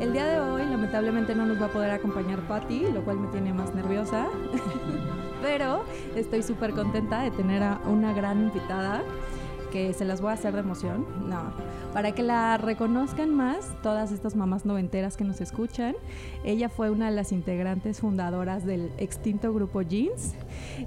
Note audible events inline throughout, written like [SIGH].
El día de hoy, lamentablemente, no nos va a poder acompañar Patty, lo cual me tiene más nerviosa. [LAUGHS] Pero estoy súper contenta de tener a una gran invitada que se las voy a hacer de emoción. No, para que la reconozcan más todas estas mamás noventeras que nos escuchan. Ella fue una de las integrantes fundadoras del extinto grupo Jeans.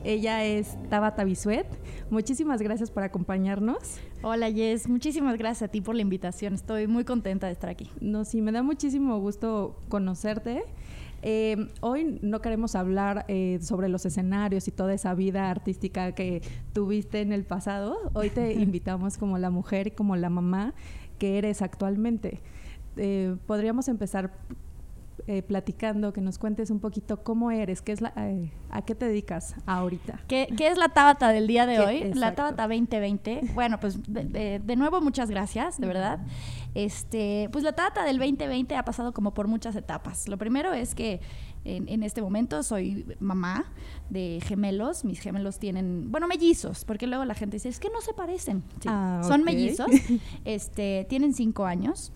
Ella es Tabata Bisuet. Muchísimas gracias por acompañarnos. Hola Jess, muchísimas gracias a ti por la invitación. Estoy muy contenta de estar aquí. No, sí, me da muchísimo gusto conocerte. Eh, hoy no queremos hablar eh, sobre los escenarios y toda esa vida artística que tuviste en el pasado. Hoy te [LAUGHS] invitamos como la mujer y como la mamá que eres actualmente. Eh, podríamos empezar eh, platicando, que nos cuentes un poquito cómo eres, qué es la, eh, a qué te dedicas ahorita. ¿Qué, ¿Qué, es la Tabata del día de hoy? La Tabata 2020. Bueno, pues de, de, de, nuevo muchas gracias, de verdad. Este, pues la Tabata del 2020 ha pasado como por muchas etapas. Lo primero es que en, en, este momento soy mamá de gemelos. Mis gemelos tienen, bueno, mellizos, porque luego la gente dice, es que no se parecen. Sí, ah, son okay. mellizos. [LAUGHS] Este, tienen cinco años.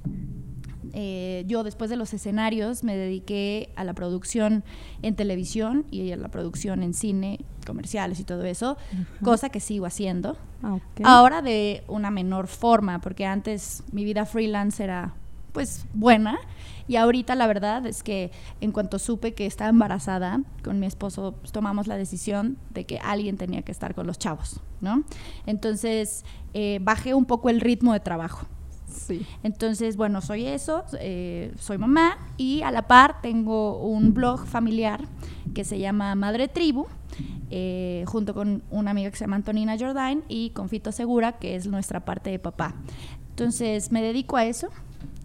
Eh, yo después de los escenarios me dediqué a la producción en televisión y a la producción en cine, comerciales y todo eso, uh -huh. cosa que sigo haciendo. Ah, okay. Ahora de una menor forma, porque antes mi vida freelance era pues buena y ahorita la verdad es que en cuanto supe que estaba embarazada con mi esposo pues, tomamos la decisión de que alguien tenía que estar con los chavos, ¿no? Entonces eh, bajé un poco el ritmo de trabajo. Entonces, bueno, soy eso, eh, soy mamá y a la par tengo un blog familiar que se llama Madre Tribu, eh, junto con una amiga que se llama Antonina Jordain y con Fito Segura, que es nuestra parte de papá. Entonces, me dedico a eso.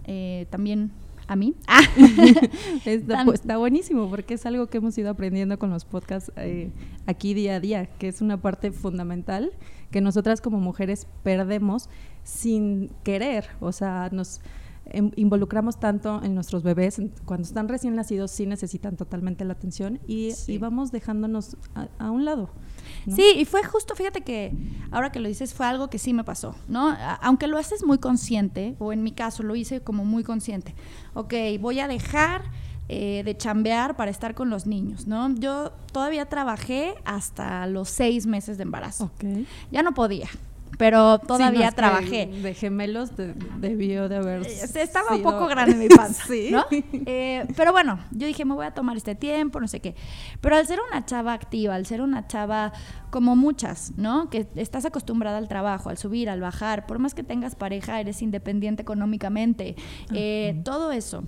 Eh, también a mí. [LAUGHS] Ah. [LAUGHS] está, pues, está, buenísimo porque es algo que hemos ido aprendiendo con los podcasts eh, aquí día a día, que es una parte fundamental que nosotras como mujeres perdemos sin querer, o sea, nos involucramos tanto en nuestros bebés, cuando están recién nacidos sí necesitan totalmente la atención y, sí. y vamos dejándonos a, a un lado. ¿no? Sí, y fue justo, fíjate que ahora que lo dices, fue algo que sí me pasó, ¿no? Aunque lo haces muy consciente, o en mi caso lo hice como muy consciente. Ok, voy a dejar eh, de chambear para estar con los niños, ¿no? Yo todavía trabajé hasta los seis meses de embarazo. Okay. Ya no podía, pero todavía sí, no, trabajé. De gemelos de, debió de haber. Eh, estaba sido... un poco grande [LAUGHS] mi panza, sí. ¿no? Eh, pero bueno, yo dije, me voy a tomar este tiempo, no sé qué. Pero al ser una chava activa, al ser una chava como muchas, ¿no? Que estás acostumbrada al trabajo, al subir, al bajar, por más que tengas pareja, eres independiente económicamente, uh -huh. eh, todo eso.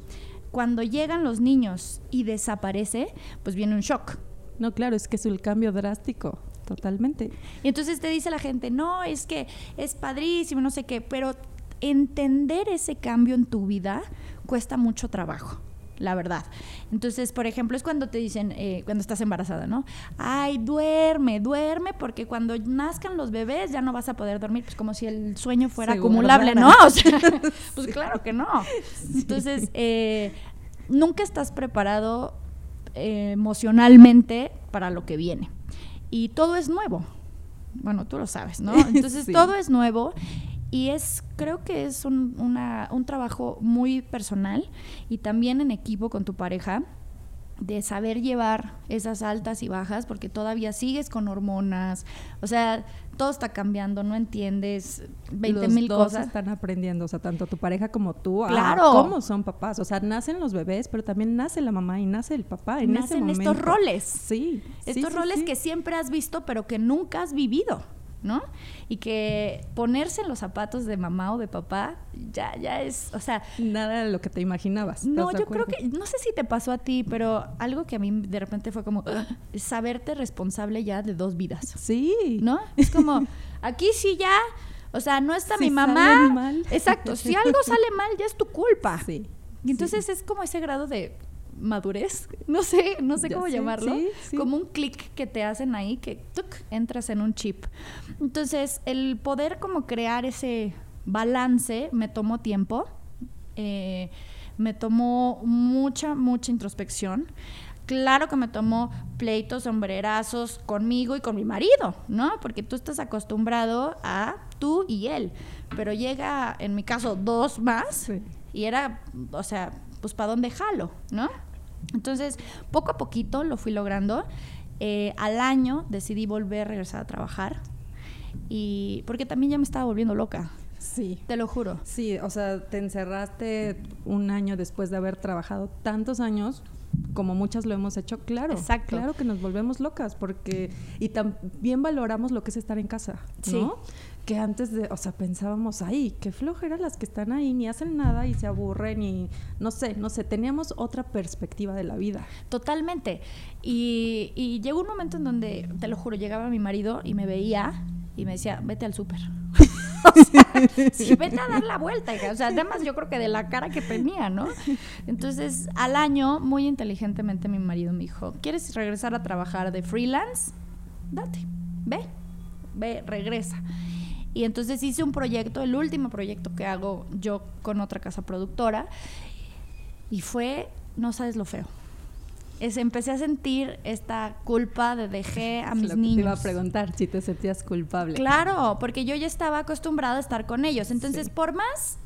Cuando llegan los niños y desaparece, pues viene un shock. No, claro, es que es el cambio drástico. Totalmente. Y entonces te dice la gente, no, es que es padrísimo, no sé qué, pero entender ese cambio en tu vida cuesta mucho trabajo la verdad. Entonces, por ejemplo, es cuando te dicen, eh, cuando estás embarazada, ¿no? Ay, duerme, duerme, porque cuando nazcan los bebés ya no vas a poder dormir, pues como si el sueño fuera Seguro, acumulable, ¿no? [LAUGHS] O sea, [LAUGHS] pues sí. claro que no. [LAUGHS] Entonces, eh, nunca estás preparado eh, emocionalmente para lo que viene y todo es nuevo. Bueno, tú lo sabes, ¿no? [LAUGHS] Entonces sí. todo es nuevo y es, creo que es un, una, un trabajo muy personal y también en equipo con tu pareja de saber llevar esas altas y bajas porque todavía sigues con hormonas, o sea, todo está cambiando, no entiendes 20 los mil dos cosas. están aprendiendo, o sea, tanto tu pareja como tú, claro. a cómo son papás, o sea, nacen los bebés, pero también nace la mamá y nace el papá en Nacen ese momento. estos roles. Sí. Estos sí, roles sí, que siempre has visto, pero que nunca has vivido. ¿No? Y que ponerse en los zapatos de mamá o de papá ya, ya es, o sea... Nada de lo que te imaginabas. No, yo creo que, no sé si te pasó a ti, pero algo que a mí de repente fue como, uh, saberte responsable ya de dos vidas. Sí. ¿No? Es como, aquí sí ya... O sea, no está si mi mamá. Mal. Exacto. Si algo sale mal, ya es tu culpa. Sí. Y entonces es como ese grado de madurez, [LAUGHS] no sé, no sé cómo llamarlo, como un clic que te hacen ahí que entras en un chip. Entonces, el poder como crear ese balance me tomó tiempo, eh, me tomó mucha, mucha introspección. Claro que me tomó pleitos, sombrerazos conmigo y con mi marido, ¿no? Porque tú estás acostumbrado a tú y él, pero llega, en mi caso, dos más y era, o sea, pues para dónde jalo, ¿no? Entonces, poco a poquito lo fui logrando. Eh, al año decidí volver a regresar a trabajar y porque también ya me estaba volviendo loca. Sí. Te lo juro. Sí, o sea, te encerraste un año después de haber trabajado tantos años como muchas lo hemos hecho, claro. Exacto. Claro que nos volvemos locas porque y también valoramos lo que es estar en casa, ¿no? Que antes de, o sea, pensábamos, ay, qué flojera las que están ahí, ni hacen nada y se aburren y no sé, no sé, teníamos otra perspectiva de la vida. Totalmente. Y, llegó un momento en donde, te lo juro, llegaba mi marido y me veía y me decía, vete al súper. [LAUGHS] o sea, sí, vete a dar la vuelta, O sea, además yo creo que de la cara que tenía, ¿no? Entonces, al año, muy inteligentemente mi marido me dijo, ¿quieres regresar a trabajar de freelance? Date, ve, ve, regresa. Y entonces hice un proyecto, el último proyecto que hago yo con otra casa productora, y fue, no sabes lo feo es, empecé a sentir esta culpa de dejé [LAUGHS] a mis niños. Te iba a preguntar si te sentías culpable. Claro, porque yo ya estaba acostumbrada a estar con ellos. Entonces, por más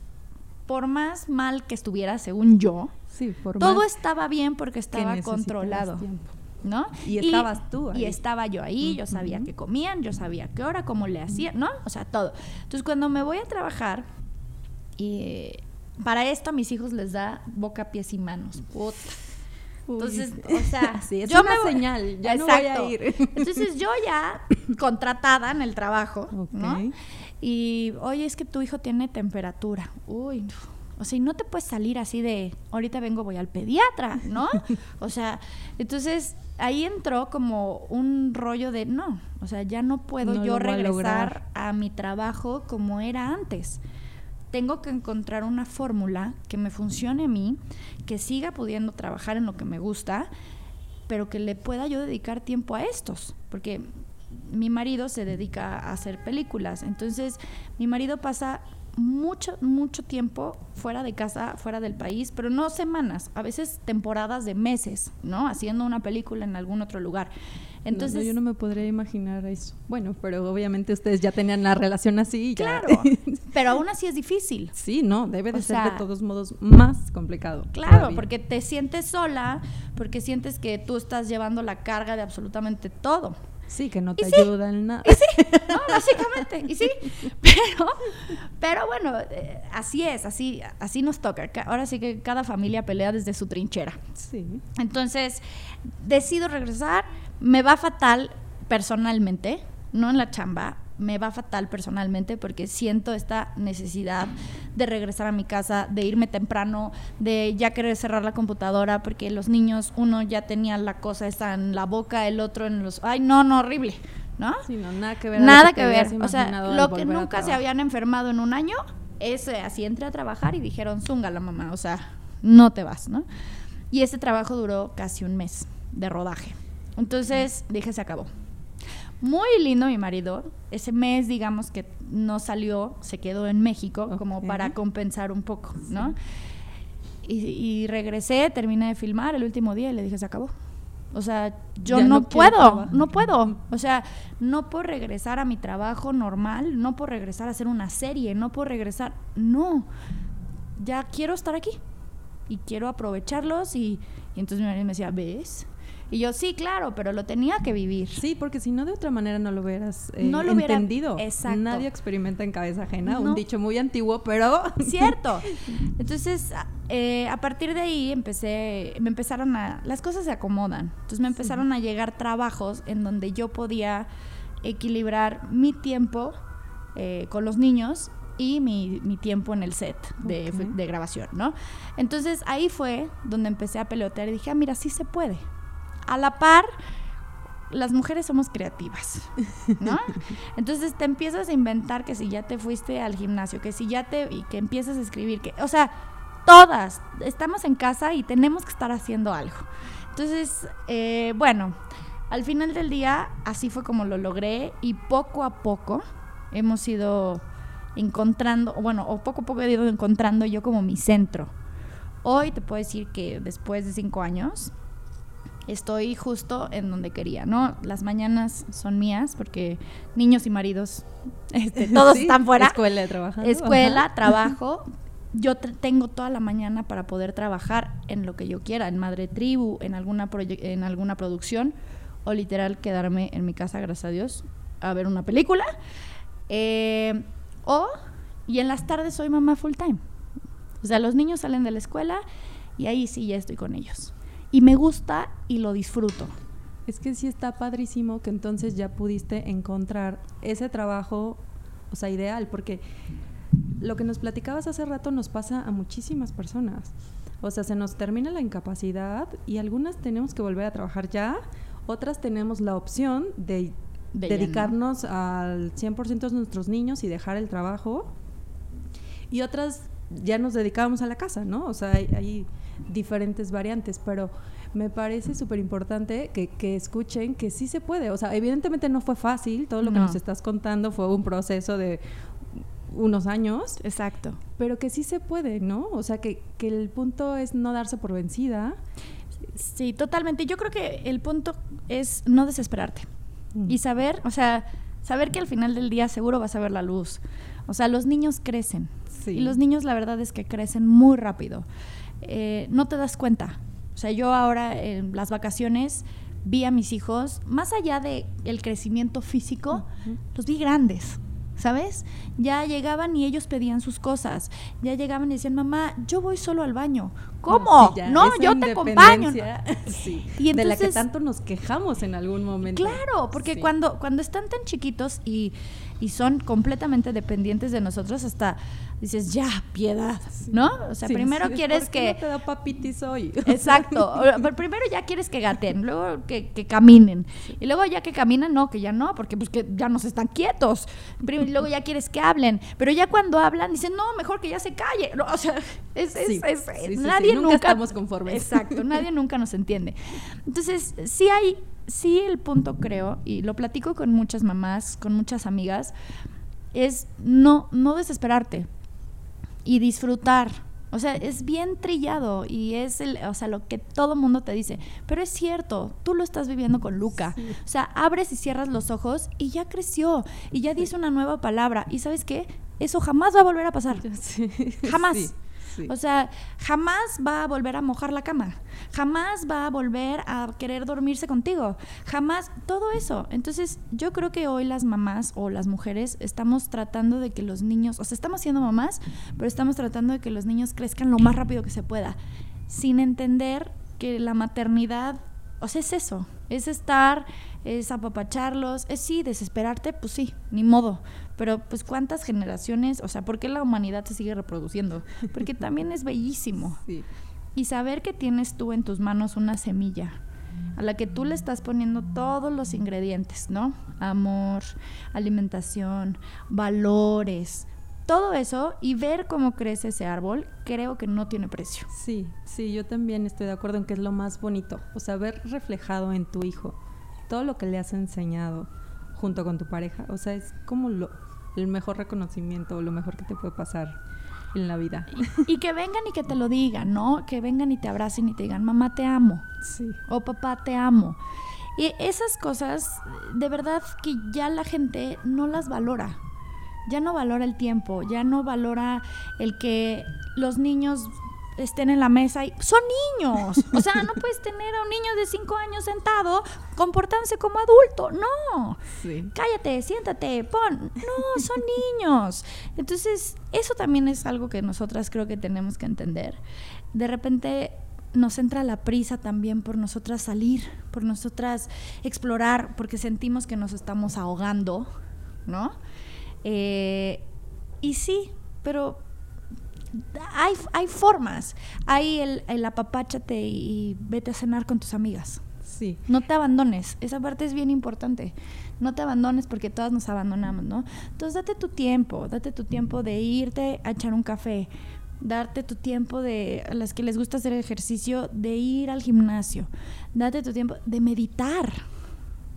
por más mal que estuviera, según yo, sí, todo estaba bien porque estaba controlado. ¿No? Y estabas tú ahí. Y estaba yo ahí, yo sabía que comían, yo sabía qué hora, cómo le hacían, ¿no? O sea, todo. Entonces, cuando me voy a trabajar, y para esto a mis hijos les da boca, pies y manos. Puta entonces, o sea, [LAUGHS] sí, es yo una señal, ya no voy a ir. [LAUGHS] Entonces yo ya contratada en el trabajo, ¿no? Y, oye, es que tu hijo tiene temperatura. Uy, o sea, y no te puedes salir así de, ahorita vengo, voy al pediatra, ¿no? [LAUGHS] O sea, entonces ahí entró como un rollo de, no, o sea, ya no puedo yo regresar a mi trabajo como era antes. Tengo que encontrar una fórmula que me funcione a mí, que siga pudiendo trabajar en lo que me gusta, pero que le pueda yo dedicar tiempo a estos, porque mi marido se dedica a hacer películas, entonces mi marido pasa mucho, mucho tiempo fuera de casa, fuera del país, pero no semanas, a veces temporadas de meses, ¿no? Haciendo una película en algún otro lugar. Entonces, yo no me podría imaginar eso. Bueno, pero obviamente ustedes ya tenían la relación así. claro, [LAUGHS] pero aún así es difícil. Sí, no, debe de ser de todos modos más complicado. Claro, porque te sientes sola, porque sientes que tú estás llevando la carga de absolutamente todo. Sí, que no te ayuda en nada. Y sí, no, básicamente, y sí. [LAUGHS] Pero, pero bueno, eh, así es, así, así nos toca. Ahora sí que cada familia pelea desde su trinchera. Sí. Entonces, decido regresar, me va fatal personalmente, no en la chamba, me va fatal personalmente porque siento esta necesidad de regresar a mi casa, de irme temprano, de ya querer cerrar la computadora porque los niños, uno ya tenía la cosa esa en la boca, el otro en los... Ay, no, no, horrible, ¿no? Sí, no, nada que ver. Nada que, ver. O sea, lo que nunca se habían enfermado en un año, es así entré a trabajar y dijeron, zunga la mamá, o sea, no te vas, ¿no? Y ese trabajo duró casi un mes de rodaje. Entonces dije, se acabó. Muy lindo mi marido. Ese mes, digamos que no salió, se quedó en México como para compensar un poco, ¿no? Y, regresé, terminé de filmar el último día y le dije, se acabó. O sea, yo no, puedo, no puedo. O sea, no puedo regresar a mi trabajo normal, no puedo regresar a hacer una serie, no puedo regresar. No, ya quiero estar aquí y quiero aprovecharlos. Y, y entonces mi marido me decía, ¿ves? Y yo, sí, claro, pero lo tenía que vivir. Sí, porque si no, de otra manera no lo hubieras eh, no lo entendido. exacto. Nadie experimenta en cabeza ajena, un dicho muy antiguo, pero... [LAUGHS] Cierto. Entonces, eh, a partir de ahí empecé, me empezaron a... Las cosas se acomodan. Entonces me empezaron a llegar trabajos en donde yo podía equilibrar mi tiempo eh, con los niños y mi, mi, tiempo en el set de, de, grabación, ¿no? Entonces ahí fue donde empecé a pelotear y dije, ah, mira, sí se puede a la par, las mujeres somos creativas, ¿no? [LAUGHS] Entonces te empiezas a inventar que si ya te fuiste al gimnasio, que si ya te y que empiezas a escribir, que, o sea, todas estamos en casa y tenemos que estar haciendo algo. Entonces, eh, bueno, al final del día así fue como lo logré y poco a poco hemos ido encontrando, bueno, o poco a poco he ido encontrando yo como mi centro. Hoy te puedo decir que después de cinco años estoy justo en donde quería, ¿no? Las mañanas son mías porque niños y maridos, [LAUGHS] este, todos están fuera. Escuela, trabajo. Escuela, [LAUGHS] trabajo. Yo tengo toda la mañana para poder trabajar en lo que yo quiera, en Madre Tribu, en alguna, en alguna producción, o literal quedarme en mi casa, gracias a Dios, a ver una película. Eh, o, y en las tardes soy mamá full time. O sea, los niños salen de la escuela y ahí sí ya estoy con ellos. Y me gusta y lo disfruto. Es que sí está padrísimo que entonces ya pudiste encontrar ese trabajo, o sea, ideal, porque lo que nos platicabas hace rato nos pasa a muchísimas personas. O sea, se nos termina la incapacidad y algunas tenemos que volver a trabajar ya, otras tenemos la opción de, dedicarnos al 100% de nuestros niños y dejar el trabajo. Y otras ya nos dedicábamos a la casa, ¿no? O sea, hay, diferentes variantes, pero me parece súper importante que, escuchen que sí se puede. O sea, evidentemente no fue fácil, todo lo que nos estás contando fue un proceso de unos años. Exacto. Pero que sí se puede, ¿no? O sea, que, que el punto es no darse por vencida. Sí, totalmente. Yo creo que el punto es no desesperarte mm. y saber, o sea, saber que al final del día seguro vas a ver la luz. O sea, los niños crecen. Y los niños la verdad es que crecen muy rápido. Eh, no te das cuenta. O sea, yo ahora en las vacaciones vi a mis hijos, más allá del el crecimiento físico, los vi grandes. ¿Sabes? Ya llegaban y ellos pedían sus cosas. Ya llegaban y decían, mamá, yo voy solo al baño. ¿Cómo? no, yo te acompaño. [LAUGHS] Sí, y de la que tanto nos quejamos en algún momento. Claro, porque cuando, cuando están tan chiquitos y, y son completamente dependientes de nosotros, hasta dices, ya, piedad, ¿no? O sea, primero quieres que... No te da papitis hoy. [LAUGHS] Exacto. primero ya quieres que gaten, luego que, que caminen. Y luego ya que caminan, no, que ya no, porque pues que ya nos están quietos. Y luego ya quieres que hablen. Pero ya cuando hablan, dicen, no, mejor que ya se calle. o sea, [LAUGHS] es, es, nadie nunca, estamos conformes. Exacto, [LAUGHS] nadie nunca nos entiende. Entonces, sí hay, sí el punto creo, y lo platico con muchas mamás, con muchas amigas, es no, no desesperarte y disfrutar. O sea, es bien trillado y es el, o sea, lo que todo mundo te dice. Pero es cierto, tú lo estás viviendo con Luca. O sea, abres y cierras los ojos y ya creció y ya dice una nueva palabra. ¿Y sabes qué? Eso jamás va a volver a pasar. [LAUGHS] Jamás. O sea, jamás va a volver a mojar la cama, jamás va a volver a querer dormirse contigo, jamás, todo eso. Entonces, yo creo que hoy las mamás o las mujeres estamos tratando de que los niños, o sea, estamos siendo mamás, pero estamos tratando de que los niños crezcan lo más rápido que se pueda, sin entender que la maternidad, o sea, es eso, es estar, es apapacharlos, es sí, desesperarte, pues sí, ni modo, pero pues cuántas generaciones, o sea, ¿por qué la humanidad se sigue reproduciendo? Porque [LAUGHS] también es bellísimo. Y saber que tienes tú en tus manos una semilla a la que tú le estás poniendo todos los ingredientes, ¿no? Amor, alimentación, valores, todo eso y ver cómo crece ese árbol, creo que no tiene precio. Sí, sí, yo también estoy de acuerdo en que es lo más bonito, o sea, ver reflejado en tu hijo todo lo que le has enseñado junto con tu pareja. O sea, es como lo, el mejor reconocimiento, lo mejor que te puede pasar en la vida. Y, que vengan y que te lo digan, ¿no? Que vengan y te abracen y te digan, mamá, te amo. Sí. O papá, te amo. Y esas cosas, de verdad que ya la gente no las valora. Ya no valora el tiempo, ya no valora el que los niños estén en la mesa y son niños. O sea, no puedes tener a un niño de cinco años sentado comportándose como adulto. No. Cállate, siéntate, pon. No, son niños. Entonces, eso también es algo que nosotras creo que tenemos que entender. De repente nos entra la prisa también por nosotras salir, por nosotras explorar, porque sentimos que nos estamos ahogando, ¿no? Eh, y sí, pero hay, hay formas. Hay el, el apapáchate y vete a cenar con tus amigas. Sí. No te abandones. Esa parte es bien importante. No te abandones porque todas nos abandonamos, ¿no? Entonces date tu tiempo, date tu tiempo de irte a echar un café. darte tu tiempo de a las que les gusta hacer ejercicio, de ir al gimnasio, date tu tiempo de meditar,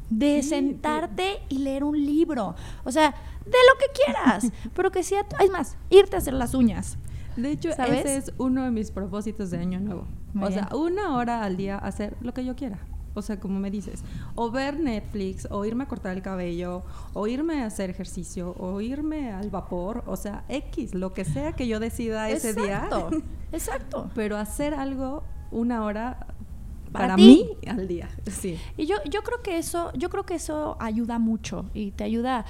de sentarte y leer un libro, o sea, de lo que quieras, [LAUGHS] pero que sea, es más, irte a hacer las uñas. De hecho, ese es uno de mis propósitos de año nuevo. o sea, una hora al día hacer lo que yo quiera. O sea, como me dices, o ver Netflix, o irme a cortar el cabello, o irme a hacer ejercicio, o irme al vapor, o sea, X, lo que sea que yo decida ese día. Exacto. [LAUGHS] Pero hacer algo una hora para, mí al día. Sí. Y yo, yo creo que eso, yo creo que eso ayuda mucho y te ayuda.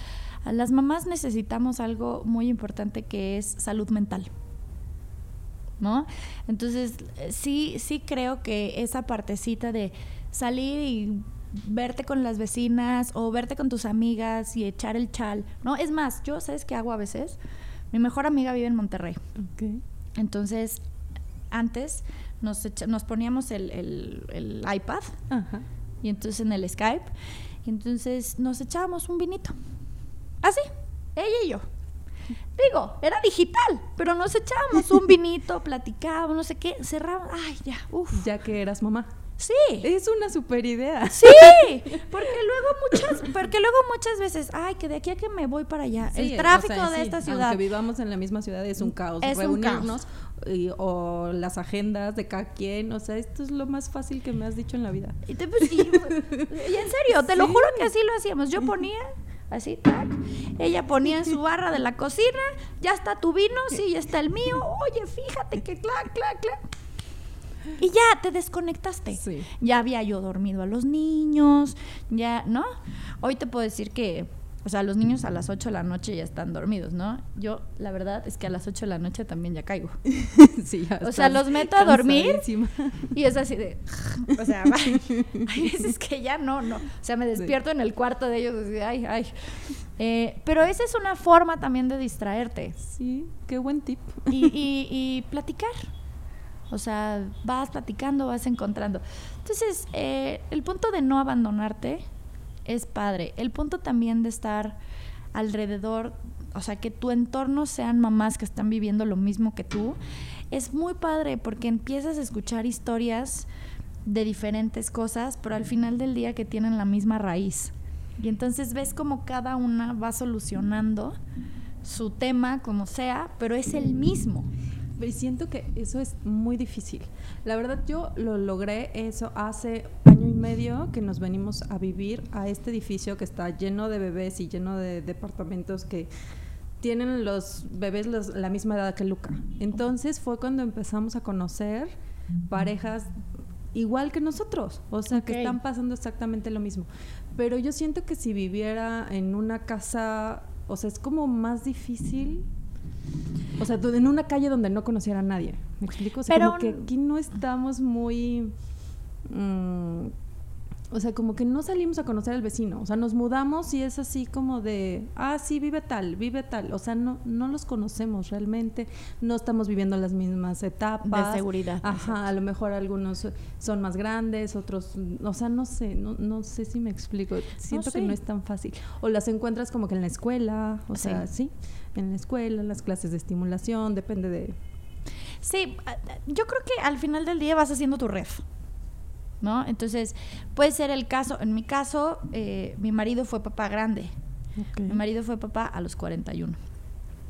A las mamás necesitamos algo muy importante que es salud mental. ¿No? Entonces, sí, sí creo que esa partecita de salir y verte con las vecinas o verte con tus amigas y echar el chal, ¿no? Es más, yo, ¿sabes qué hago a veces? Mi mejor amiga vive en Monterrey. Entonces, antes nos, nos poníamos el, iPad y entonces en el Skype, y entonces nos echábamos un vinito. Así, ella y yo. Digo, era digital, pero nos echábamos un vinito, [LAUGHS] platicábamos, no sé qué, cerrábamos, ay, ya, uff. Ya que eras mamá. Sí. Es una super idea. Sí, [LAUGHS] porque luego muchas, porque luego muchas veces, ay, que de aquí a que me voy para allá, el tráfico de esta ciudad. Aunque vivamos en la misma ciudad es un caos. Es Reunirnos o las agendas de cada quien, o sea, esto es lo más fácil que me has dicho en la vida. Y, pues, y, en serio, te lo [LAUGHS] juro que así lo hacíamos. Yo ponía así, tac. Ella ponía en su barra de la cocina, ya está tu vino, sí, ya está el mío. Oye, fíjate que clac, clac, clac. Y ya te desconectaste. Ya había yo dormido a los niños, ya, ¿no? Hoy te puedo decir que, o sea, los niños a las 8 de la noche ya están dormidos, ¿no? Yo, la verdad es que a las 8 de la noche también ya caigo. [LAUGHS] sí, ya o sea, los meto a dormir y es así de, o sea, [LAUGHS] hay veces que ya no, no. O sea, me despierto en el cuarto de ellos y ay, ay. Eh, pero esa es una forma también de distraerte. Sí, qué buen tip. y, y, [LAUGHS] y platicar. O sea, vas platicando, vas encontrando. Entonces, eh, el punto de no abandonarte es padre. El punto también de estar alrededor, o sea, que tu entorno sean mamás que están viviendo lo mismo que tú, es muy padre porque empiezas a escuchar historias de diferentes cosas, pero al final del día que tienen la misma raíz. Y entonces ves como cada una va solucionando su tema como sea, pero es el mismo. Siento que eso es muy difícil. La verdad yo lo logré eso hace año y medio que nos venimos a vivir a este edificio que está lleno de bebés y lleno de departamentos que tienen los bebés la misma edad que Luca. Entonces fue cuando empezamos a conocer parejas igual que nosotros, o sea, que están pasando exactamente lo mismo. Pero yo siento que si viviera en una casa, o sea, es como más difícil o sea, en una calle donde no conociera a nadie. ¿Me explico? O sea, como que aquí no estamos muy. Mm, o sea, como que no salimos a conocer al vecino. O sea, nos mudamos y es así como de, ah, sí, vive tal, vive tal. O sea, no, no los conocemos realmente. No estamos viviendo las mismas etapas. De seguridad. Ajá, a lo mejor algunos son más grandes, otros, o sea, no sé, no, no sé si me explico. Siento que no es tan fácil. O las encuentras como que en la escuela, o sea, sí en la escuela, las clases de estimulación, depende de... Sí, yo creo que al final del día vas haciendo tu red, ¿no? Entonces, puede ser el caso, en mi caso, eh, mi marido fue papá grande. Mi marido fue papá a los 41.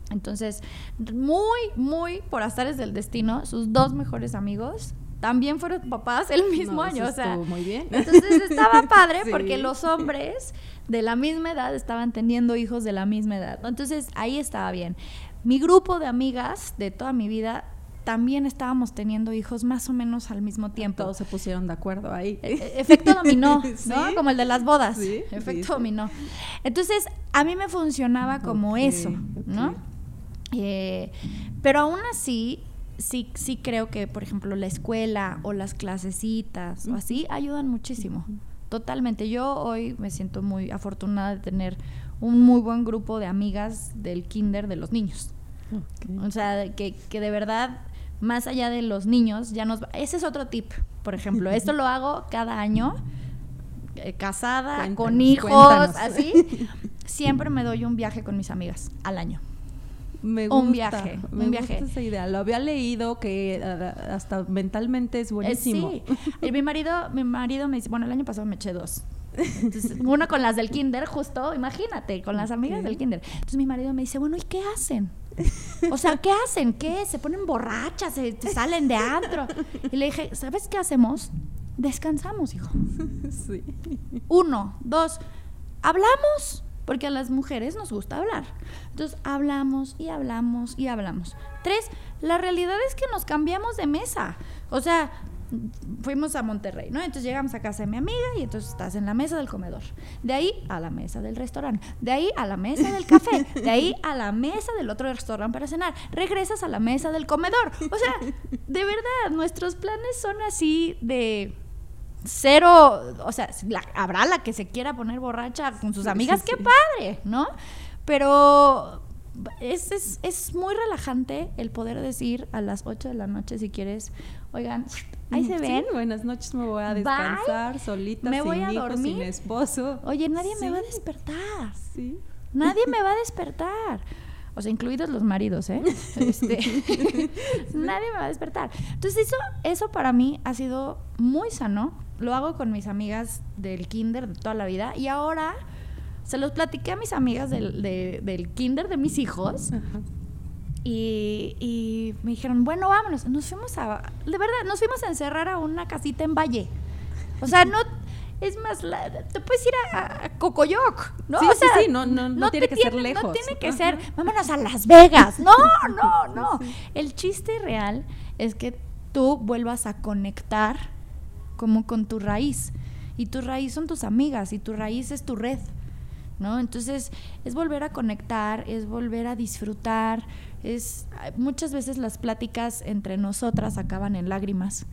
Entonces, muy, muy por azares del destino, sus dos mejores amigos también fueron papás el mismo año. O sea, muy bien. Entonces estaba [LAUGHS] padre porque los hombres de la misma edad estaban teniendo hijos de la misma edad. Entonces ahí estaba bien. Mi grupo de amigas de toda mi vida también estábamos teniendo hijos más o menos al mismo tiempo. Todos se pusieron de acuerdo ahí. E, e, efecto dominó, ¿no? [LAUGHS] Como el de las bodas. ¿Sí? Efecto dominó. Entonces, a mí me funcionaba como eso, ¿no? Eh, pero aún así, sí, sí creo que, por ejemplo, la escuela o las clasecitas o así ayudan muchísimo. Totalmente. Yo hoy me siento muy afortunada de tener un muy buen grupo de amigas del kinder de los niños. O sea, que, que de verdad, más allá de los niños, ya nos... Ese es otro tip, por ejemplo. Esto lo hago cada año, eh, casada, con hijos, así. Siempre me doy un viaje con mis amigas al año. Me gusta, un viaje, me un gusta viaje. esa idea. Lo había leído que uh, hasta mentalmente es buenísimo. Eh, sí. Y mi marido, mi marido me dice, bueno, el año pasado me eché dos. Entonces, uno con las del kinder, justo, imagínate, con las amigas del kinder. Entonces mi marido me dice, bueno, ¿y qué hacen? O sea, ¿qué hacen? ¿Qué? ¿Se ponen borrachas? ¿Se, se salen de antro? Y le dije, ¿sabes qué hacemos? Descansamos, hijo. Sí. Uno, dos, hablamos, porque a las mujeres nos gusta hablar. Entonces, hablamos y hablamos y hablamos. Tres, la realidad es que nos cambiamos de mesa. O sea, fuimos a Monterrey, ¿no? Entonces llegamos a casa de mi amiga y entonces estás en la mesa del comedor. De ahí a la mesa del restaurante. De ahí a la mesa del café. De ahí a la mesa del otro restaurante para cenar. Regresas a la mesa del comedor. O sea, de verdad, nuestros planes son así de cero, o sea, la, habrá la que se quiera poner borracha con sus amigas, qué padre, ¿no? Pero es, es, es, muy relajante el poder decir a las 8 de la noche si quieres, oigan, ahí se ven. Sí, buenas noches, me voy a descansar Bye. solita, me sin voy a hijo, dormir. sin esposo. Oye, nadie sí. me va a despertar. Sí. Nadie me va a despertar. O sea, incluidos los maridos, ¿eh? Este, [LAUGHS] nadie me va a despertar. Entonces, eso, eso para mí ha sido muy sano. Lo hago con mis amigas del kinder de toda la vida. Y ahora se los platiqué a mis amigas del, de, del kinder de mis hijos. Ajá. Y, y, me dijeron, bueno, vámonos. Nos fuimos a, de verdad, nos fuimos a encerrar a una casita en Valle. O sea, no, es más, la, te puedes ir a, a Cocoyoc, ¿no? Sí, o sea, sí, sí, no, no, no, tiene que ser lejos. No tiene que Ajá. ser, vámonos a Las Vegas. No, [LAUGHS] no, no. Sí. El chiste real es que tú vuelvas a conectar como con tu raíz. Y tu raíz son tus amigas y tu raíz es tu red. ¿No? Entonces es volver a conectar, es volver a disfrutar, es muchas veces las pláticas entre nosotras acaban en lágrimas,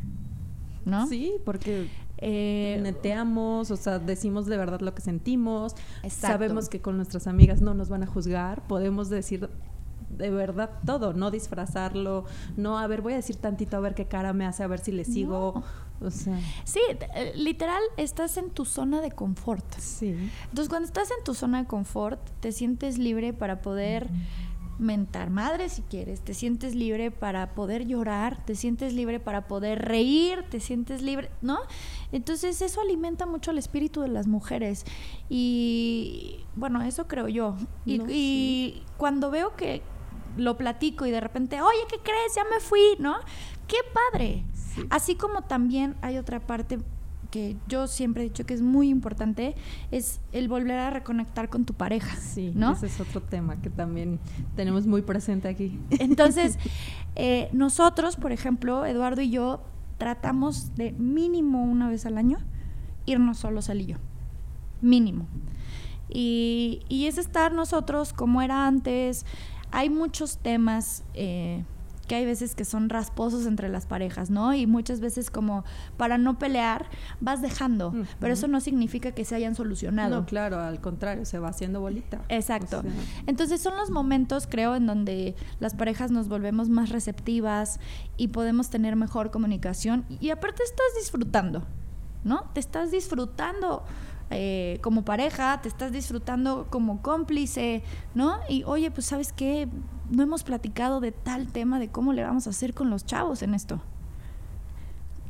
¿no? Sí, porque eh, neteamos, o sea, decimos de verdad lo que sentimos, exacto. sabemos que con nuestras amigas no nos van a juzgar, podemos decir de verdad todo, no disfrazarlo, no, a ver, voy a decir tantito a ver qué cara me hace, a ver si le sigo. No. O sea. Sí, eh, literal, estás en tu zona de confort. Sí. Entonces, cuando estás en tu zona de confort, te sientes libre para poder mentar madre si quieres, te sientes libre para poder llorar, te sientes libre para poder reír, te sientes libre, ¿no? Entonces eso alimenta mucho el espíritu de las mujeres y bueno, eso creo yo. Y, No, y cuando veo que lo platico y de repente, oye, ¿qué crees? Ya me fui, ¿no? ¡Qué padre! Sí. Así como también hay otra parte que yo siempre he dicho que es muy importante, es el volver a reconectar con tu pareja. Sí, ¿no? ese es otro tema que también tenemos muy presente aquí. Entonces, [LAUGHS] eh, nosotros, por ejemplo, Eduardo y yo, tratamos de mínimo una vez al año irnos solos él y yo. Mínimo. Y, y es estar nosotros como era antes. Hay muchos temas eh, que hay veces que son rasposos entre las parejas, ¿no? Y muchas veces como para no pelear vas dejando, pero eso no significa que se hayan solucionado. No, claro, al contrario, se va haciendo bolita. Exacto. O sea, Entonces son los momentos, creo, en donde las parejas nos volvemos más receptivas y podemos tener mejor comunicación. Y aparte estás disfrutando, ¿no? Te estás disfrutando eh, como pareja, te estás disfrutando como cómplice, ¿no? Y oye, pues sabes qué, no hemos platicado de tal tema, de cómo le vamos a hacer con los chavos en esto.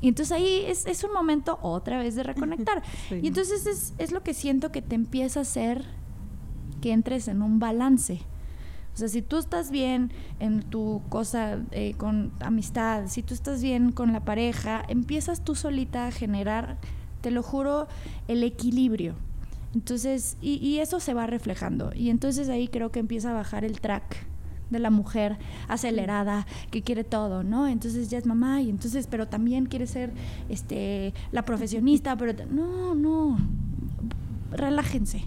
Y entonces ahí es, es un momento otra vez de reconectar. [LAUGHS] Sí. Y entonces es, es lo que siento que te empieza a hacer que entres en un balance. O sea, si tú estás bien en tu cosa eh, con amistad, si tú estás bien con la pareja, empiezas tú solita a generar, te lo juro, el equilibrio. Entonces, y, y eso se va reflejando. Y entonces ahí creo que empieza a bajar el track de la mujer acelerada que quiere todo, ¿no? Entonces ya es mamá y entonces, pero también quiere ser este la profesionista, [LAUGHS] pero no, no. Relájense.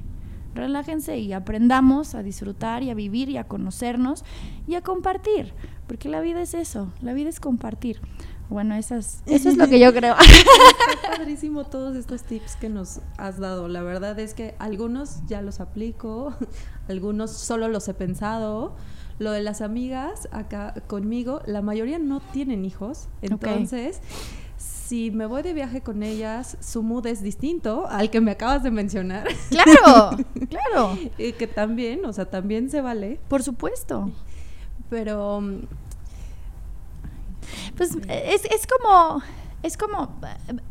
Relájense y aprendamos a disfrutar y a vivir y a conocernos y a compartir, porque la vida es eso, la vida es compartir. Bueno, esas, eso es lo que yo creo. [LAUGHS] Está [LAUGHS] padrísimo todos estos tips que nos has dado. La verdad es que algunos ya los aplico, [LAUGHS] algunos solo los he pensado. Lo de las amigas acá conmigo, la mayoría no tienen hijos, entonces si me voy de viaje con ellas, su mood es distinto al que me acabas de mencionar. claro, claro, y que también, o sea, también se vale. por supuesto. Pero... Pues es, es como es como,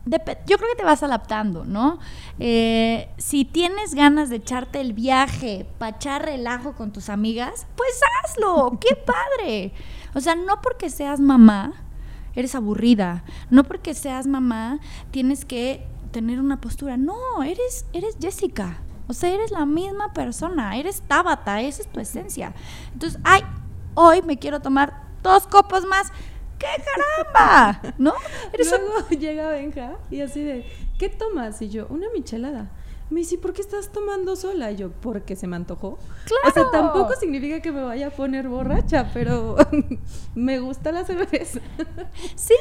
yo creo que te vas adaptando, ¿no? Eh, si tienes ganas de echarte el viaje para echar relajo con tus amigas, pues hazlo, qué [LAUGHS] padre. O sea, no porque seas mamá, eres aburrida, no porque seas mamá, tienes que tener una postura, no, eres, eres Jessica. O sea, eres la misma persona, eres Tabata, esa es tu esencia. Entonces, ay, hoy me quiero tomar dos copos más ¿qué caramba? ¿No? Luego [LAUGHS] llega Benja y así de, ¿qué tomas? Y yo, una michelada. Me dice, ¿por qué estás tomando sola? Y yo, porque se me antojó. Claro. O sea, tampoco significa que me vaya a poner borracha, pero [LAUGHS] me gusta la cerveza. Sí,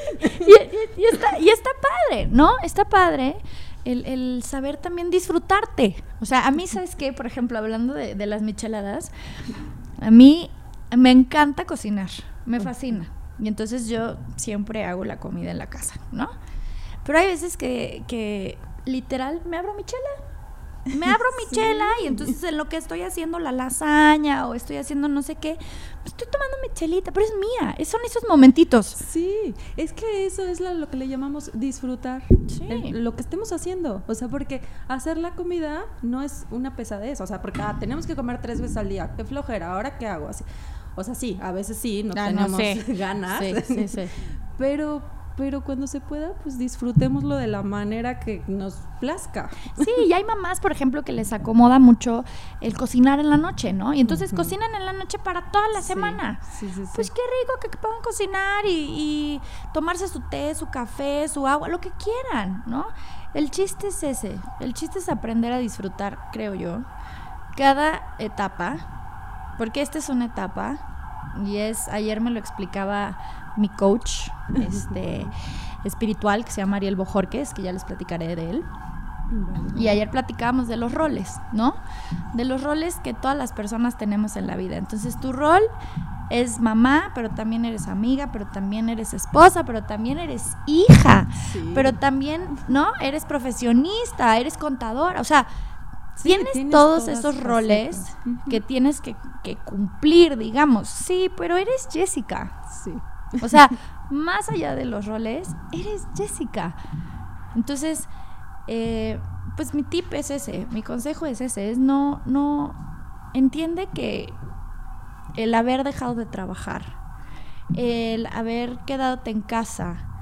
y, está, y está padre, ¿no? Está padre. El, saber también disfrutarte. O sea, a mí, ¿sabes qué? Por ejemplo, hablando de, de las micheladas, a mí me encanta cocinar, me fascina. Y entonces yo siempre hago la comida en la casa, ¿no? Pero hay veces que, que literal me abro mi chela. Me abro mi [LAUGHS] chela y entonces en lo que estoy haciendo la lasaña o estoy haciendo no sé qué, estoy tomando mi chelita, pero es mía. Son esos momentitos. Sí, es que eso es lo, que le llamamos disfrutar. Sí. lo que estemos haciendo. O sea, porque hacer la comida no es una pesadez. O sea, porque ah, tenemos que comer tres veces al día. Qué flojera. ¿Ahora qué hago? Así. O sea, sí, a veces sí, no ah, tenemos [LAUGHS] ganas. Sí, sí, sí. [LAUGHS] pero, pero cuando se pueda, pues disfrutémoslo de la manera que nos plazca. Sí, y hay mamás, por ejemplo, que les acomoda mucho el cocinar en la noche, ¿no? Y entonces cocinan en la noche para toda la semana. Sí, sí, pues qué rico que puedan cocinar y, y tomarse su té, su café, su agua, lo que quieran, ¿no? El chiste es ese, el chiste es aprender a disfrutar, creo yo, cada etapa porque esta es una etapa y es, ayer me lo explicaba mi coach [LAUGHS] este, espiritual que se llama Ariel Bojorques, que ya les platicaré de él. Y ayer platicábamos de los roles, ¿no? De los roles que todas las personas tenemos en la vida. Entonces tu rol es mamá, pero también eres amiga, pero también eres esposa, pero también eres hija, pero también, ¿no? Eres profesionista, eres contadora, o sea, tienes, todos esos roles que tienes que, cumplir, digamos. Sí, pero eres Jessica. Sí. O [LAUGHS] sea, más allá de los roles, eres Jessica. Entonces, eh, pues mi tip es ese, mi consejo es ese, es no, no, entiende que el haber dejado de trabajar, el haber quedado en casa,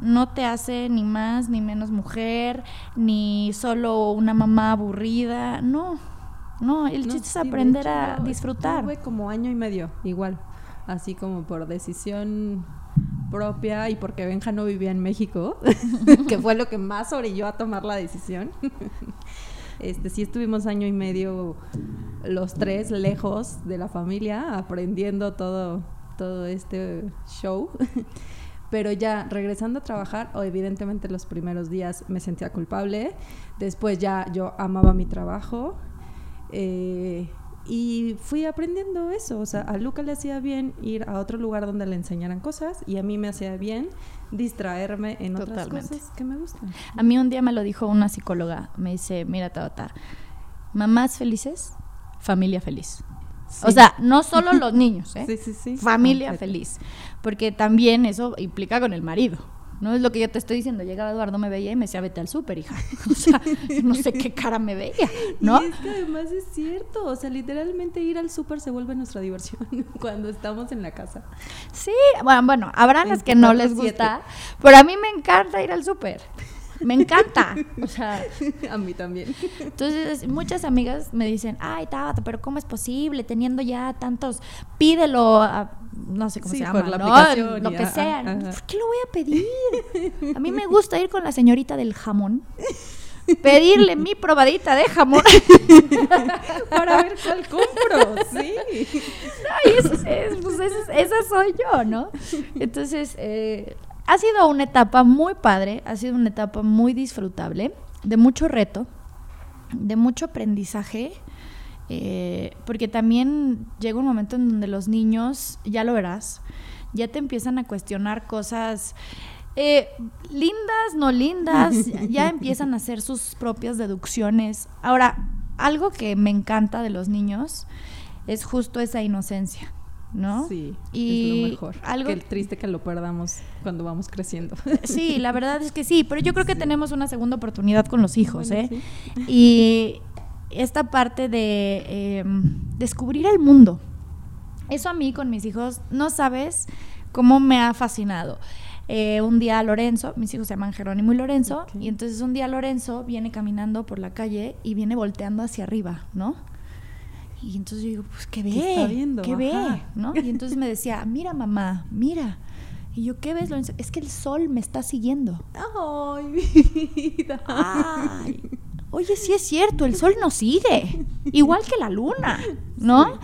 no te hace ni más ni menos mujer, ni solo una mamá aburrida, no. No, el chiste es aprender a disfrutar. Como año y medio, igual, así como por decisión propia y porque Benja no vivía en México, [LAUGHS] que fue lo que más orilló a tomar la decisión. [LAUGHS] Este, sí estuvimos año y medio los tres lejos de la familia, aprendiendo todo, todo este show. [LAUGHS] Pero ya regresando a trabajar, o evidentemente los primeros días me sentía culpable, después ya yo amaba mi trabajo eh, y fui aprendiendo eso. O sea, a Luca le hacía bien ir a otro lugar donde le enseñaran cosas y a mí me hacía bien distraerme en otras cosas que me gustan. A mí un día me lo dijo una psicóloga, me dice, mira Tabata, mamás felices, familia feliz. O sea, no solo los niños, ¿eh? Sí, sí, sí. Familia feliz. Porque también eso implica con el marido. No es lo que yo te estoy diciendo. Llegaba Eduardo, me veía y me decía, vete al súper, hija. [LAUGHS] O sea, no sé qué cara me veía, ¿no? Y es que además es cierto. O sea, literalmente ir al súper se vuelve nuestra diversión [LAUGHS] cuando estamos en la casa. Sí, bueno, bueno habrá las que no les gusta, pero a mí me encanta ir al súper. Me encanta. O sea, [LAUGHS] a mí también. Entonces, muchas amigas me dicen, ay, Tabata, pero ¿cómo es posible teniendo ya tantos? Pídelo a, no sé cómo se llama, ¿no? lo que sea. ¿Por qué lo voy a pedir? A mí me gusta ir con la señorita del jamón. Pedirle mi probadita de jamón [LAUGHS] para ver cuál compro, sí. No, y eso, es, pues esa soy yo, ¿no? Entonces, eh, ha sido una etapa muy padre, ha sido una etapa muy disfrutable, de mucho reto, de mucho aprendizaje, eh, porque también llega un momento en donde los niños, ya lo verás, ya te empiezan a cuestionar cosas eh, lindas, no lindas, [LAUGHS] ya empiezan a hacer sus propias deducciones. Ahora, algo que me encanta de los niños es justo esa inocencia. ¿No? Sí, y es lo mejor. Algo... Que triste que lo perdamos cuando vamos creciendo. [LAUGHS] Sí, la verdad es que sí, pero yo creo que tenemos una segunda oportunidad con los hijos, ¿eh? Y esta parte de em, descubrir el mundo. Eso a mí con mis hijos, no sabes cómo me ha fascinado. Eh, un día Lorenzo, mis hijos se llaman Jerónimo y Lorenzo, y entonces un día Lorenzo viene caminando por la calle y viene volteando hacia arriba, ¿no? Y entonces yo digo, pues, ¿qué ve? ¿Qué, ¿Qué ve? ¿No? Y entonces me decía, mira mamá, mira. Y yo, ¿qué ves? Lorenzo? Es que el sol me está siguiendo. Ay, vida. Ay. Oye, sí es cierto, el sol nos sigue, igual que la luna, ¿no?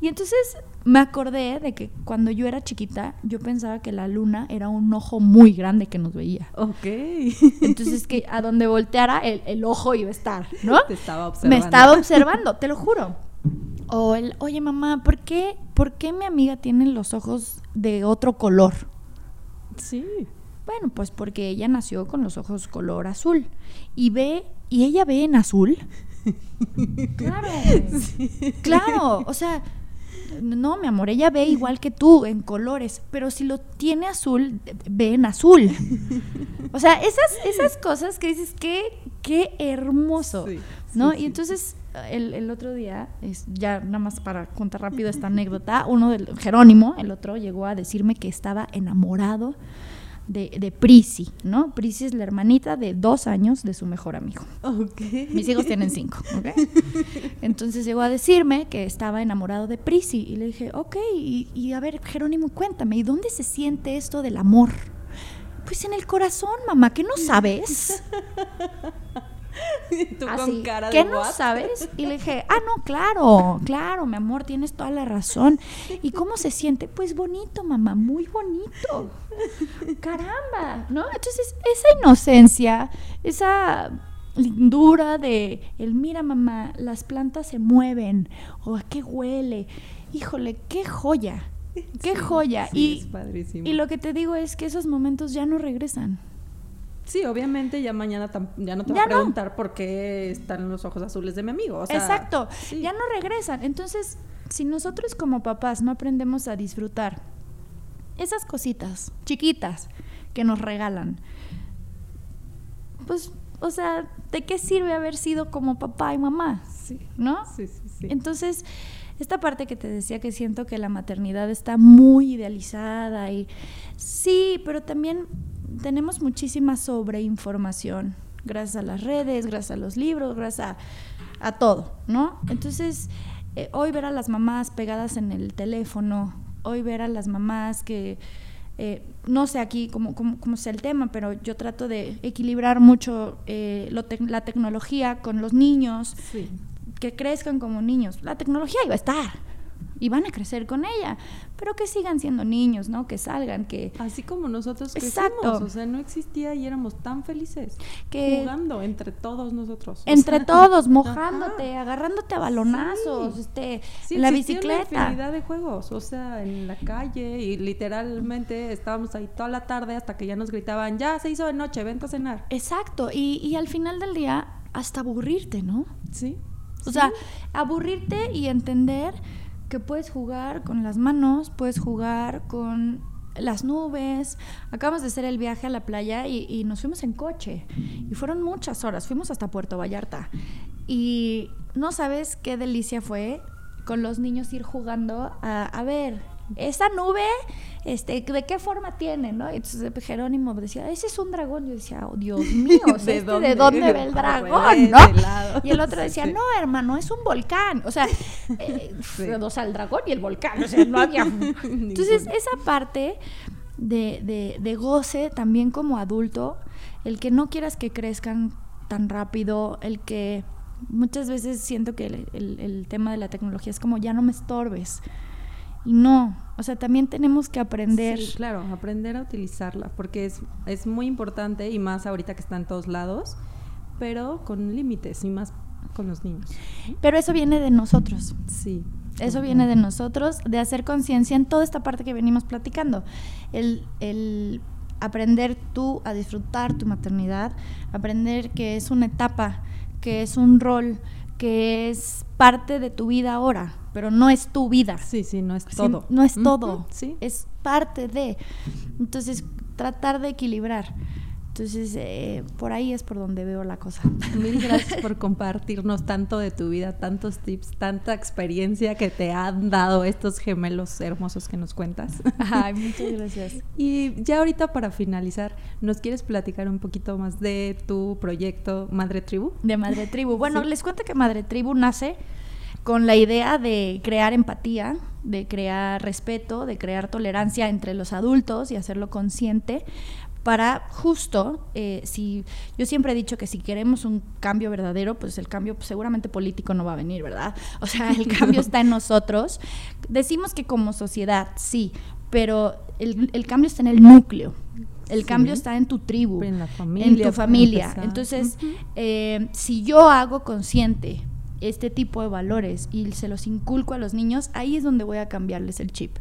Y entonces me acordé de que cuando yo era chiquita, yo pensaba que la luna era un ojo muy grande que nos veía. Ok. Entonces que a donde volteara el, ojo iba a estar, ¿no? Te estaba observando. Me estaba observando, te lo juro. O el, oye mamá, ¿por qué, ¿por qué mi amiga tiene los ojos de otro color? Sí. Bueno, pues porque ella nació con los ojos color azul y ve y ella ve en azul. [LAUGHS] claro. Claro, o sea, no, mi amor, ella ve igual que tú en colores, pero si lo tiene azul, ve en azul. O sea, esas, esas cosas que dices, qué, qué hermoso, ¿no? y entonces el, el, otro día, es, ya nada más para contar rápido esta anécdota, uno del Jerónimo, el otro, llegó a decirme que estaba enamorado de, de Prisi, ¿no? Prisi es la hermanita de dos años de su mejor amigo. Mis hijos tienen cinco, ¿ok? Entonces llegó a decirme que estaba enamorado de Prisi y le dije, ok, y, y a ver, Jerónimo, cuéntame, ¿y dónde se siente esto del amor? Pues en el corazón, mamá, ¿qué no sabes? [LAUGHS] Tú con cara de ¿qué no sabes? Y le dije, ah, no, claro, claro, mi amor, tienes toda la razón. ¿Y cómo se siente? Pues bonito, mamá, muy bonito. Caramba, ¿no? Entonces, esa inocencia, esa lindura de el mira mamá, las plantas se mueven o a qué huele. Híjole, qué joya. Qué joya. y, y lo que te digo es que esos momentos ya no regresan. Sí, obviamente ya mañana ya no te va a preguntar por qué están los ojos azules de mi amigo. Exacto, ya no regresan. Entonces, si nosotros como papás no aprendemos a disfrutar esas cositas chiquitas que nos regalan, pues, o sea, ¿de qué sirve haber sido como papá y mamá? Sí. ¿No? Sí, sí, sí. Entonces, esta parte que te decía que siento que la maternidad está muy idealizada y sí, pero también tenemos muchísima sobreinformación, gracias a las redes, gracias a los libros, gracias a, todo, ¿no? Entonces, eh, hoy ver a las mamás pegadas en el teléfono, hoy ver a las mamás que, eh, no sé aquí cómo, cómo, sea el tema, pero yo trato de equilibrar mucho eh, la tecnología con los niños, que crezcan como niños. La tecnología iba a estar, y van a crecer con ella, pero que sigan siendo niños, ¿no? Que salgan, que... Así como nosotros crecimos, o sea, no existía y éramos tan felices, que jugando entre todos nosotros. Entre todos, [LAUGHS] mojándote, agarrándote a balonazos, este, en la bicicleta. Una infinidad de juegos, o sea, en la calle y literalmente estábamos ahí toda la tarde hasta que ya nos gritaban, ya se hizo de noche, vente a cenar. Exacto, y, y al final del día hasta aburrirte, ¿no? Sí. O sea, aburrirte y entender que puedes jugar con las manos, puedes jugar con las nubes. Acabamos de hacer el viaje a la playa y, nos fuimos en coche. Y fueron muchas horas. Fuimos hasta Puerto Vallarta. Y no sabes qué delicia fue con los niños ir jugando a, a ver, esa nube, este, ¿de qué forma tiene? ¿no? Y entonces Jerónimo decía, ese es un dragón. Yo decía, oh, Dios [LAUGHS] mío, ¿De, este, dónde? ¿de dónde ve el dragón? ¿no? Y el otro decía, [LAUGHS] no, hermano, es un volcán. O sea, eh, o sea, el dragón y el volcán, o sea, no había... [LAUGHS] Entonces, esa parte de, de, de goce también como adulto, el que no quieras que crezcan tan rápido, el que muchas veces siento que el, el, el tema de la tecnología es como ya no me estorbes. Y no, o sea, también tenemos que aprender. Sí, claro, aprender a utilizarla, porque es, es muy importante y más ahorita que está en todos lados, pero con límites y más con los niños. Pero eso viene de nosotros. Sí. Eso viene de nosotros, de hacer conciencia en toda esta parte que venimos platicando. El, el aprender tú a disfrutar tu maternidad, aprender que es una etapa, que es un rol, que es parte de tu vida ahora, pero no es tu vida. Sí, sí, no es todo. no es todo, sí. es parte de. Entonces, tratar de equilibrar. Entonces, eh, por ahí es por donde veo la cosa. Mil [LAUGHS] gracias por compartirnos tanto de tu vida, tantos tips, tanta experiencia que te han dado estos gemelos hermosos que nos cuentas. Ay, [LAUGHS] muchas gracias. Y ya ahorita para finalizar, ¿nos quieres platicar un poquito más de tu proyecto Madre Tribu? De Madre Tribu. Bueno, les cuento que Madre Tribu nace con la idea de crear empatía, de crear respeto, de crear tolerancia entre los adultos y hacerlo consciente para justo, eh, si yo siempre he dicho que si queremos un cambio verdadero, pues el cambio seguramente político no va a venir, ¿verdad? [LAUGHS] O sea, el cambio está en nosotros. Decimos que como sociedad, sí, pero el, cambio está en el núcleo. El cambio está en tu tribu, en, la familia, en tu familia. Entonces, eh, si yo hago consciente este tipo de valores y se los inculco a los niños, ahí es donde voy a cambiarles el chip.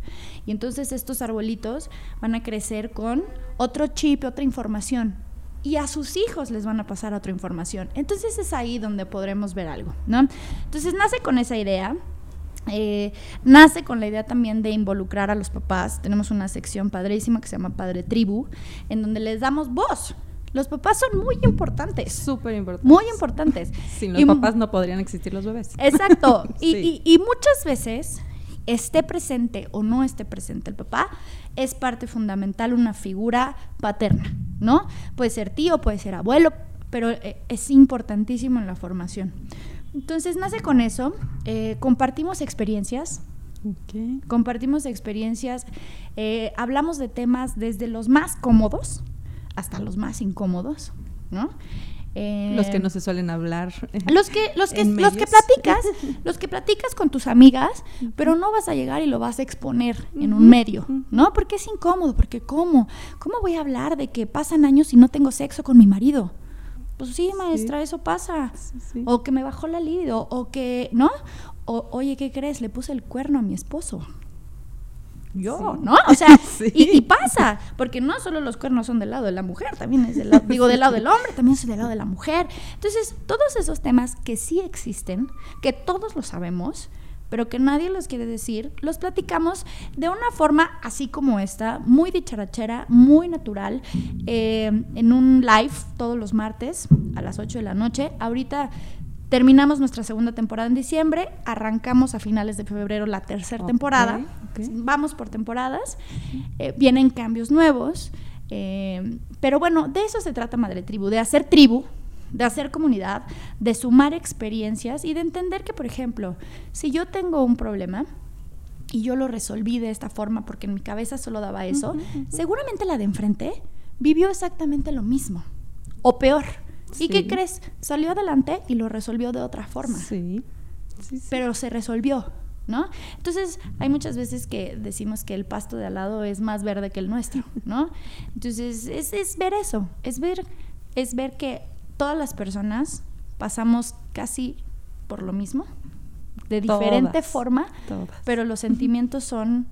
Y entonces estos arbolitos van a crecer con otro chip, otra información. Y a sus hijos les van a pasar otra información. Entonces es ahí donde podremos ver algo, ¿no? Entonces nace con esa idea. Eh, nace con la idea también de involucrar a los papás. Tenemos una sección padrísima que se llama Padre Tribu, en donde les damos voz, los papás son muy importantes. Súper importantes. Muy importantes. Sin los papás no podrían existir los bebés. Exacto. [LAUGHS] y, muchas veces, esté presente o no esté presente el papá, es parte fundamental una figura paterna, ¿no? Puede ser tío, puede ser abuelo, pero eh, es importantísimo en la formación. Entonces nace con eso, eh, compartimos experiencias, compartimos experiencias, eh, hablamos de temas desde los más cómodos, hasta los más incómodos, ¿no? los que no se suelen hablar. Los que, los que, los que platicas, [LAUGHS] los que platicas con tus amigas, pero no vas a llegar y lo vas a exponer en un medio, ¿no? Porque es incómodo, porque ¿cómo? ¿Cómo voy a hablar de que pasan años y no tengo sexo con mi marido? Pues sí, maestra, eso pasa. O que me bajó la libido, o que, ¿no? O, oye, ¿qué crees? Le puse el cuerno a mi esposo yo, ¿no? O sea, [LAUGHS] y, pasa, porque no solo los cuernos son del lado de la mujer, también es del lado, digo, del lado del hombre, también es del lado de la mujer. Entonces, todos esos temas que sí existen, que todos lo sabemos, pero que nadie los quiere decir, los platicamos de una forma así como esta, muy dicharachera, muy natural, eh, en un live todos los martes a las 8 de la noche. Ahorita Terminamos nuestra segunda temporada en diciembre, arrancamos a finales de febrero la tercera temporada, vamos por temporadas, eh, vienen cambios nuevos, eh, pero bueno, de eso se trata Madre Tribu, de hacer tribu, de hacer comunidad, de sumar experiencias y de entender que, por ejemplo, si yo tengo un problema, y yo lo resolví de esta forma porque en mi cabeza solo daba eso, seguramente la de enfrente vivió exactamente lo mismo o peor. ¿Y qué crees? Salió adelante y lo resolvió de otra forma. Sí. Pero se resolvió, ¿no? Entonces, hay muchas veces que decimos que el pasto de al lado es más verde que el nuestro, ¿no? Entonces, es, ver eso, es ver, es ver que todas las personas pasamos casi por lo mismo, de diferente forma, pero los sentimientos son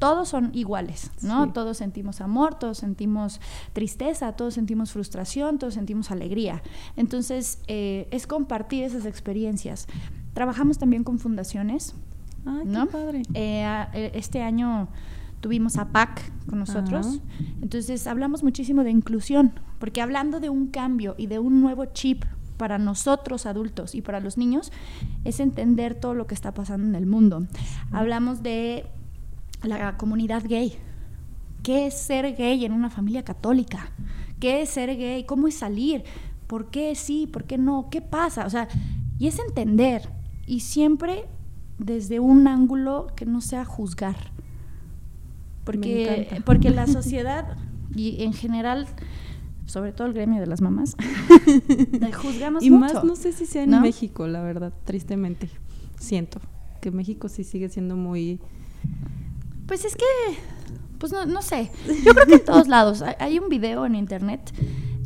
todos son iguales, ¿no? Todos sentimos amor, todos sentimos tristeza, todos sentimos frustración, todos sentimos alegría. Entonces, eh, es compartir esas experiencias. Trabajamos también con fundaciones, ¿no? padre. Eh, eh, este año tuvimos a PAC con nosotros. Entonces hablamos muchísimo de inclusión, porque hablando de un cambio y de un nuevo chip para nosotros adultos y para los niños, es entender todo lo que está pasando en el mundo. Hablamos de la comunidad gay. ¿Qué es ser gay en una familia católica? ¿Qué es ser gay? ¿Cómo es salir? ¿Por qué sí? ¿Por qué no? ¿Qué pasa? O sea, y es entender y siempre desde un ángulo que no sea juzgar. Porque, porque la [LAUGHS] sociedad y en general, sobre todo el gremio de las mamás, [LAUGHS] juzgamos y más no sé si sea en México, la verdad, tristemente. Siento que México sí sigue siendo muy pues es que, pues no, no sé. Yo creo que en todos lados. Hay un video en internet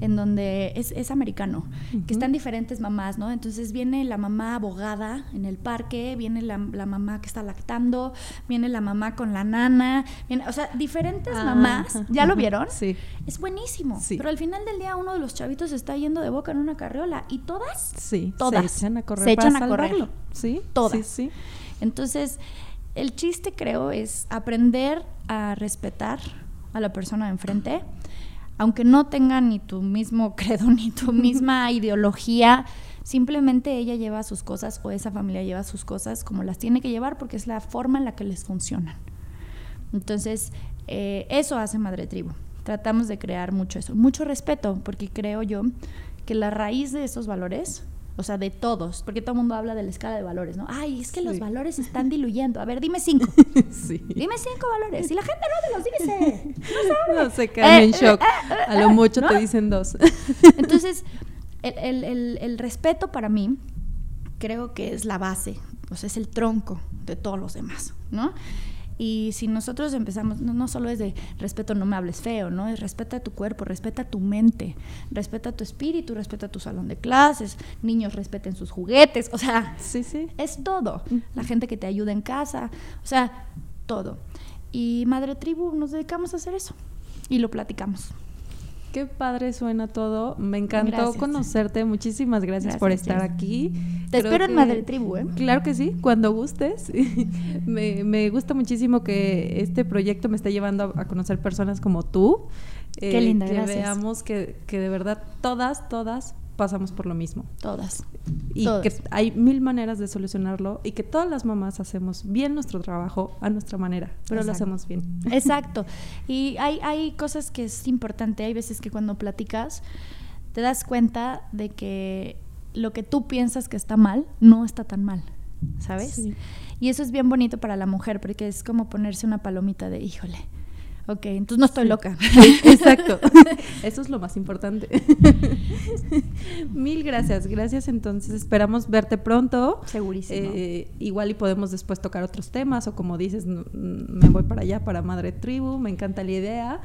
en donde es, americano, que están diferentes mamás, ¿no? Entonces viene la mamá abogada en el parque, viene la, mamá que está lactando, viene la mamá con la nana, viene, o sea, diferentes ah, mamás, ¿ya lo vieron? Sí. Es buenísimo, pero al final del día uno de los chavitos está yendo de boca en una carriola y todas, sí, todas se echan a correr, se echan a correr, sí, todas. Sí, Entonces, el chiste creo es aprender a respetar a la persona de enfrente aunque no tenga ni tu mismo [LAUGHS] credo ni tu misma [LAUGHS] ideología, simplemente ella lleva sus cosas o esa familia lleva sus cosas como las tiene que llevar porque es la forma en la que les funcionan. Entonces, eh, eso hace Madre Tribu. Tratamos de crear mucho eso, mucho respeto, porque creo yo que la raíz de esos valores o sea, de todos, porque todo el mundo habla de la escala de valores, ¿no? Ay, es que los valores se están diluyendo. A ver, dime cinco. [LAUGHS] Sí. Dime cinco valores. Y la gente no te los dice. [LAUGHS] No sabe. No, se caen en eh, shock. Eh, eh, A lo mucho te dicen dos. [LAUGHS] Entonces, el, el, el respeto para mí creo que es la base, o sea, es el tronco de todos los demás, ¿no? Y si nosotros empezamos, no, solo es de respeto, no me hables feo, ¿no? Es respeta tu cuerpo, respeta tu mente, respeta tu espíritu, respeta tu salón de clases, niños respeten sus juguetes, o sea, sí, sí. es todo. La gente que te ayuda en casa, o sea, todo. Y Madre Tribu nos dedicamos a hacer eso y lo platicamos. Qué padre suena todo. Me encantó conocerte. Muchísimas gracias, por estar aquí. Te espero en Madre Tribu, ¿eh? Claro que sí, cuando gustes. [LAUGHS] me, gusta muchísimo que este proyecto me esté llevando a, conocer personas como tú. Qué linda, eh, que veamos que, que de verdad todas, todas pasamos por lo mismo. Todas. Y que hay mil maneras de solucionarlo y que todas las mamás hacemos bien nuestro trabajo a nuestra manera, pero lo hacemos bien. Exacto. Y hay, hay cosas que es importante, hay veces que cuando platicas te das cuenta de que lo que tú piensas que está mal no está tan mal, ¿sabes? Y eso es bien bonito para la mujer porque es como ponerse una palomita de, híjole, Ok, entonces no estoy loca. Exacto. [LAUGHS] Eso es lo más importante. [LAUGHS] Mil gracias. Gracias entonces. Esperamos verte pronto. Segurísimo. Eh, igual y podemos después tocar otros temas o como dices, me voy para allá, para Madre Tribu. Me encanta la idea.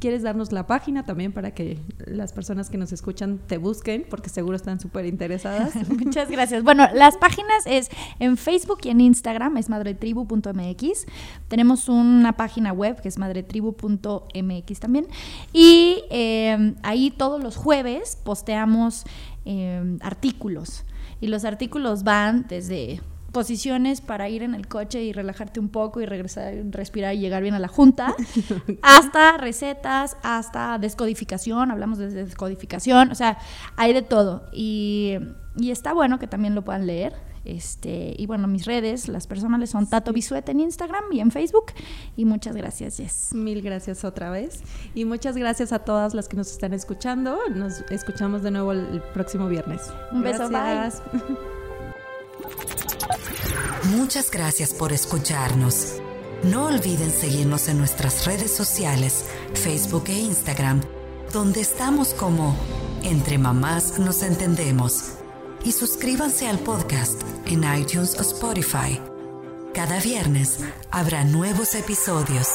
¿Quieres darnos la página también para que las personas que nos escuchan te busquen? Porque seguro están súper interesadas. [LAUGHS] Muchas gracias. Bueno, las páginas es en Facebook y en Instagram, es madretribu.mx. Tenemos una página web que es madretribu.mx también. Y eh, ahí todos los jueves posteamos eh, artículos. Y los artículos van desde posiciones para ir en el coche y relajarte un poco y regresar, respirar y llegar bien a la junta, [LAUGHS] hasta recetas, hasta descodificación, hablamos de descodificación, o sea, hay de todo. Y, está bueno que también lo puedan leer. Este, y bueno, mis redes, las personales son Tato Bisuet en Instagram y en Facebook. Y muchas gracias, Jess. Mil gracias otra vez. Y muchas gracias a todas las que nos están escuchando. Nos escuchamos de nuevo el, próximo viernes. Un beso, bye. Muchas gracias por escucharnos. No olviden seguirnos en nuestras redes sociales, Facebook e Instagram, donde estamos como Entre Mamás Nos Entendemos. Y suscríbanse al podcast en iTunes o Spotify. Cada viernes habrá nuevos episodios.